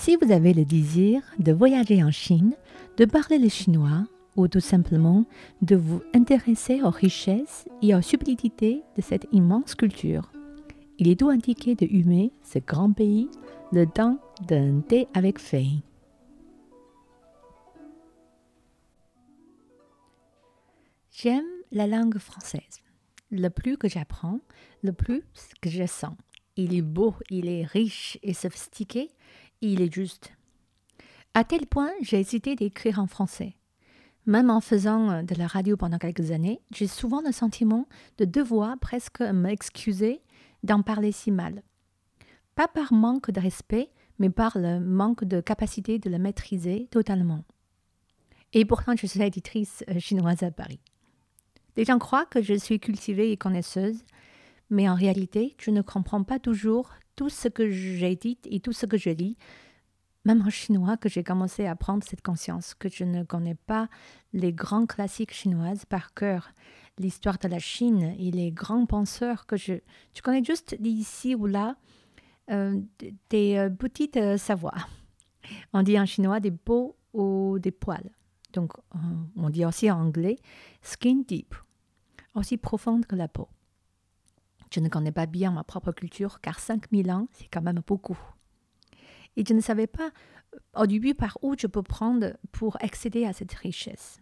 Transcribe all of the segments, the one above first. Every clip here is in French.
Si vous avez le désir de voyager en Chine, de parler le chinois ou tout simplement de vous intéresser aux richesses et aux subtilités de cette immense culture, il est tout indiqué de humer ce grand pays le temps d'un thé avec feuilles. J'aime la langue française. Le plus que j'apprends, le plus que je sens. Il est beau, il est riche et sophistiqué, il est juste. À tel point, j'ai hésité d'écrire en français. Même en faisant euh, de la radio pendant quelques années, j'ai souvent le sentiment de devoir presque m'excuser d'en parler si mal. Pas par manque de respect, mais par le manque de capacité de le maîtriser totalement. Et pourtant, je suis éditrice euh, chinoise à Paris. Les gens croient que je suis cultivée et connaisseuse, mais en réalité, je ne comprends pas toujours tout ce que j'édite et tout ce que je lis, même en chinois, que j'ai commencé à prendre cette conscience, que je ne connais pas les grands classiques chinoises par cœur, l'histoire de la Chine et les grands penseurs que je, je connais juste d'ici ou là, euh, des euh, petites euh, savoirs. On dit en chinois des peaux ou des poils. Donc, on dit aussi en anglais skin deep, aussi profonde que la peau. Je ne connais pas bien ma propre culture car 5000 ans, c'est quand même beaucoup. Et je ne savais pas au début par où je peux prendre pour accéder à cette richesse.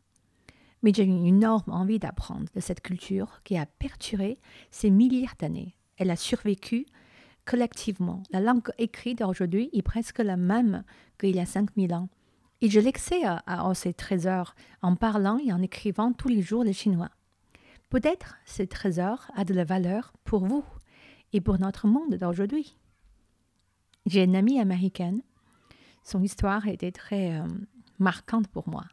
Mais j'ai une énorme envie d'apprendre de cette culture qui a perturbé ces milliards d'années. Elle a survécu collectivement. La langue écrite d'aujourd'hui est presque la même qu'il y a 5000 ans. Et je l'excès à, à, ces trésors en parlant et en écrivant tous les jours le chinois. Peut-être ce trésor a de la valeur pour vous et pour notre monde d'aujourd'hui. J'ai une amie américaine. Son histoire était très euh, marquante pour moi.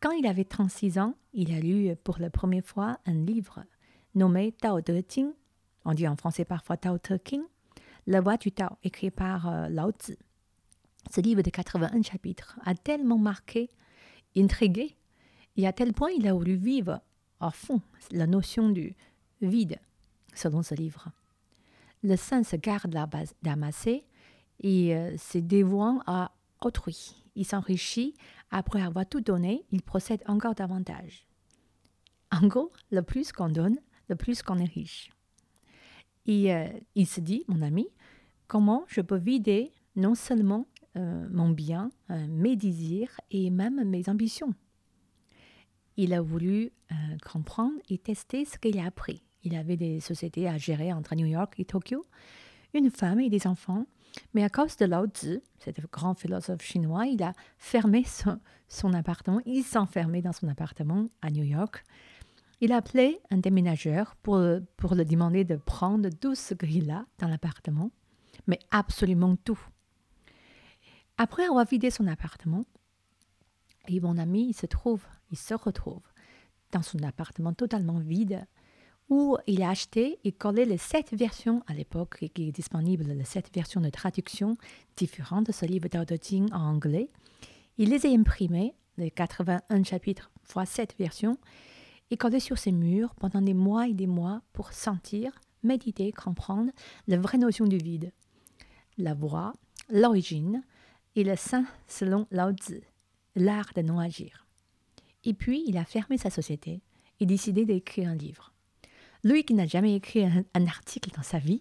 Quand il avait 36 ans, il a lu pour la première fois un livre nommé Tao Te Ching, on dit en français parfois Tao Te King, La voix du Tao, écrit par euh, Lao Tzu. Ce livre de 81 chapitres a tellement marqué, intrigué, et à tel point il a voulu vivre à fond la notion du vide selon ce livre. Le saint se garde d'amasser et euh, se dévouant à autrui. Il s'enrichit, après avoir tout donné, il procède encore davantage. En gros, le plus qu'on donne, le plus qu'on est riche. Et euh, il se dit, mon ami, comment je peux vider non seulement euh, mon bien, mes désirs et même mes ambitions? Il a voulu comprendre et tester ce qu'il a appris. Il avait des sociétés à gérer entre New York et Tokyo, une femme et des enfants, mais à cause de Lao Tzu, cet grand philosophe chinois, il a fermé son, appartement, il s'enfermait dans son appartement à New York. Il a appelé un déménageur pour, pour le demander de prendre tout ce qu'il a dans l'appartement, mais absolument tout. Après avoir vidé son appartement, et mon ami il se trouve, il se retrouve dans son appartement totalement vide, où il a acheté et collé les sept versions à l'époque qui est disponible, les sept versions de traduction différentes de ce livre d'Audoting en anglais. Il les a imprimées, les 81 chapitres fois sept versions, et collé sur ses murs pendant des mois et des mois pour sentir, méditer, comprendre la vraie notion du vide, la voix, l'origine et le sein selon Lao Tzu, l'art de non-agir. Et puis, il a fermé sa société et décidé d'écrire un livre. Lui qui n'a jamais écrit un, article dans sa vie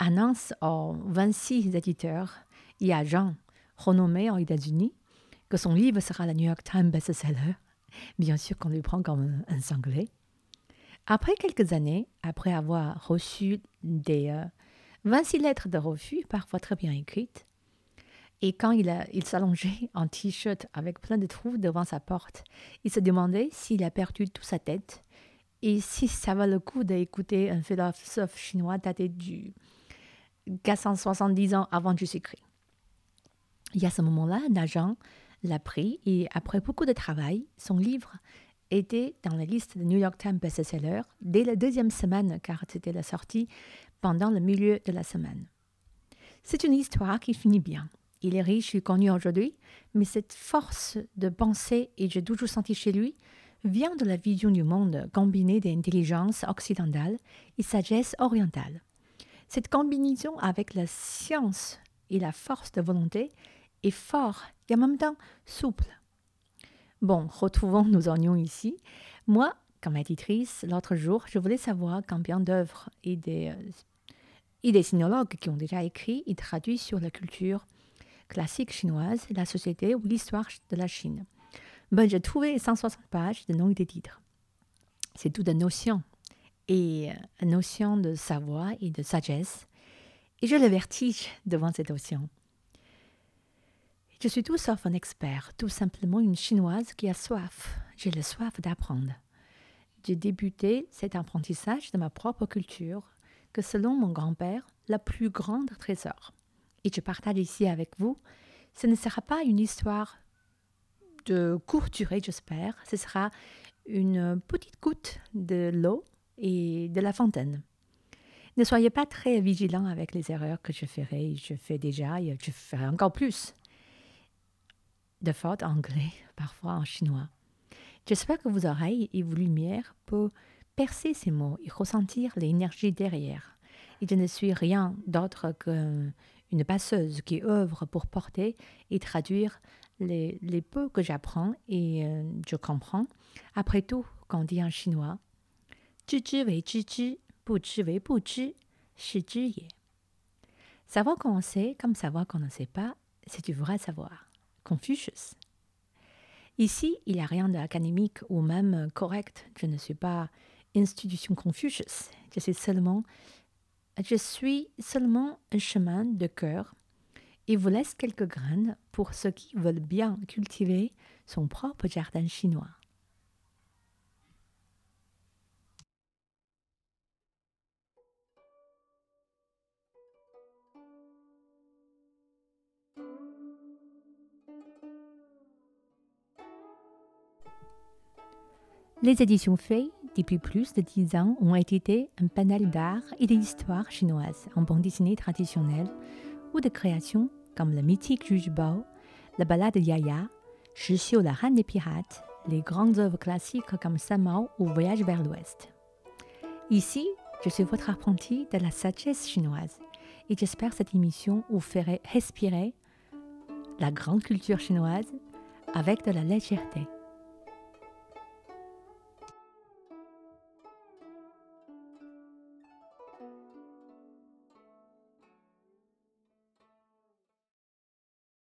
annonce aux 26 éditeurs et agents renommés aux États-Unis que son livre sera le New York Times best-seller. Bien sûr qu'on lui prend comme un, sanglé. Après quelques années, après avoir reçu des 26 euh, lettres de refus, parfois très bien écrites, et quand il, s'allongeait en t-shirt avec plein de trous devant sa porte, il se demandait s'il a perdu toute sa tête et si ça vaut le coup d'écouter un philosophe chinois daté du 470 ans avant Jésus-Christ. Et à ce moment-là, un agent l'a pris et après beaucoup de travail, son livre était dans la liste de New York Times best-seller dès la deuxième semaine car c'était la sortie pendant le milieu de la semaine. C'est une histoire qui finit bien. Il est riche et connu aujourd'hui, mais cette force de pensée, et j'ai toujours senti chez lui, vient de la vision du monde combinée d'intelligence occidentale et sagesse orientale. Cette combinaison avec la science et la force de volonté et fort et en même temps souple. Bon, retrouvons nos oignons ici. Moi, comme éditrice, l'autre jour, je voulais savoir combien d'œuvres et des, euh, et des sinologues qui ont déjà écrit et traduit sur la culture classique chinoise, la société ou l'histoire de la Chine. Ben, j'ai trouvé 160 pages de noms et des titres. C'est tout une notion, et euh, une notion de savoir et de sagesse. Et j'ai le vertige devant cette notion. Je suis tout sauf un expert, tout simplement une chinoise qui a soif. J'ai le soif d'apprendre. J'ai débuté cet apprentissage de ma propre culture, que selon mon grand-père, la plus grande trésor. Et je partage ici avec vous, ce ne sera pas une histoire de courte durée, j'espère. Ce sera une petite goutte de l'eau et de la fontaine. Ne soyez pas très vigilant avec les erreurs que je ferai. Je fais déjà et je ferai encore plus de fautes anglais, parfois en chinois. J'espère que vos oreilles et vos lumières peuvent percer ces mots et ressentir l'énergie derrière. Et je ne suis rien d'autre qu'une passeuse qui œuvre pour porter et traduire les, les peu que j'apprends et euh, je comprends. Après tout, quand dit en chinois, Savoir qu'on sait comme savoir qu'on ne sait pas, c'est du vrai savoir. Confucius. Ici, il n'y a rien d'académique ou même correct. Je ne suis pas institution Confucius. Je suis seulement, je suis seulement un chemin de cœur et vous laisse quelques graines pour ceux qui veulent bien cultiver son propre jardin chinois. Les éditions Fei, depuis plus de dix ans, ont été un panel d'art et d'histoire chinoise en bande dessinée traditionnelle ou de créations comme le mythique Juge la balade de Yaya, Shixiu la reine des pirates, les grandes œuvres classiques comme Samao ou Voyage vers l'Ouest. Ici, je suis votre apprenti de la sagesse chinoise et j'espère cette émission vous ferait respirer la grande culture chinoise avec de la légèreté.